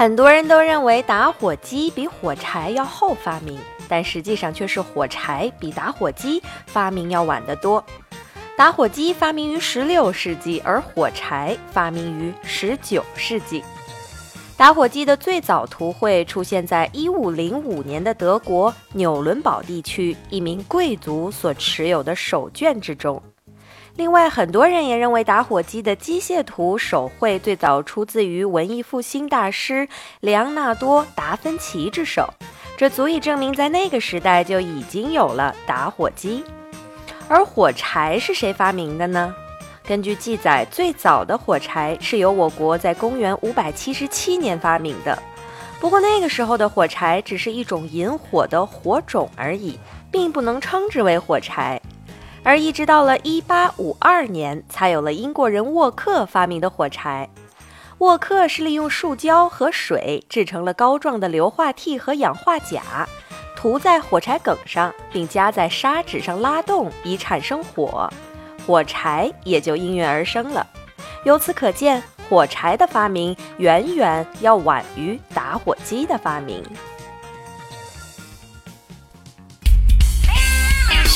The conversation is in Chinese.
很多人都认为打火机比火柴要后发明，但实际上却是火柴比打火机发明要晚得多。打火机发明于16世纪，而火柴发明于19世纪。打火机的最早图绘出现在1505年的德国纽伦堡地区一名贵族所持有的手卷之中。另外，很多人也认为打火机的机械图手绘最早出自于文艺复兴大师莱昂纳多·达芬奇之手，这足以证明在那个时代就已经有了打火机。而火柴是谁发明的呢？根据记载，最早的火柴是由我国在公元577年发明的。不过那个时候的火柴只是一种引火的火种而已，并不能称之为火柴。而一直到了1852年，才有了英国人沃克发明的火柴。沃克是利用树胶和水制成了膏状的硫化锑和氧化钾，涂在火柴梗上，并夹在砂纸上拉动，以产生火，火柴也就应运而生了。由此可见，火柴的发明远远要晚于打火机的发明。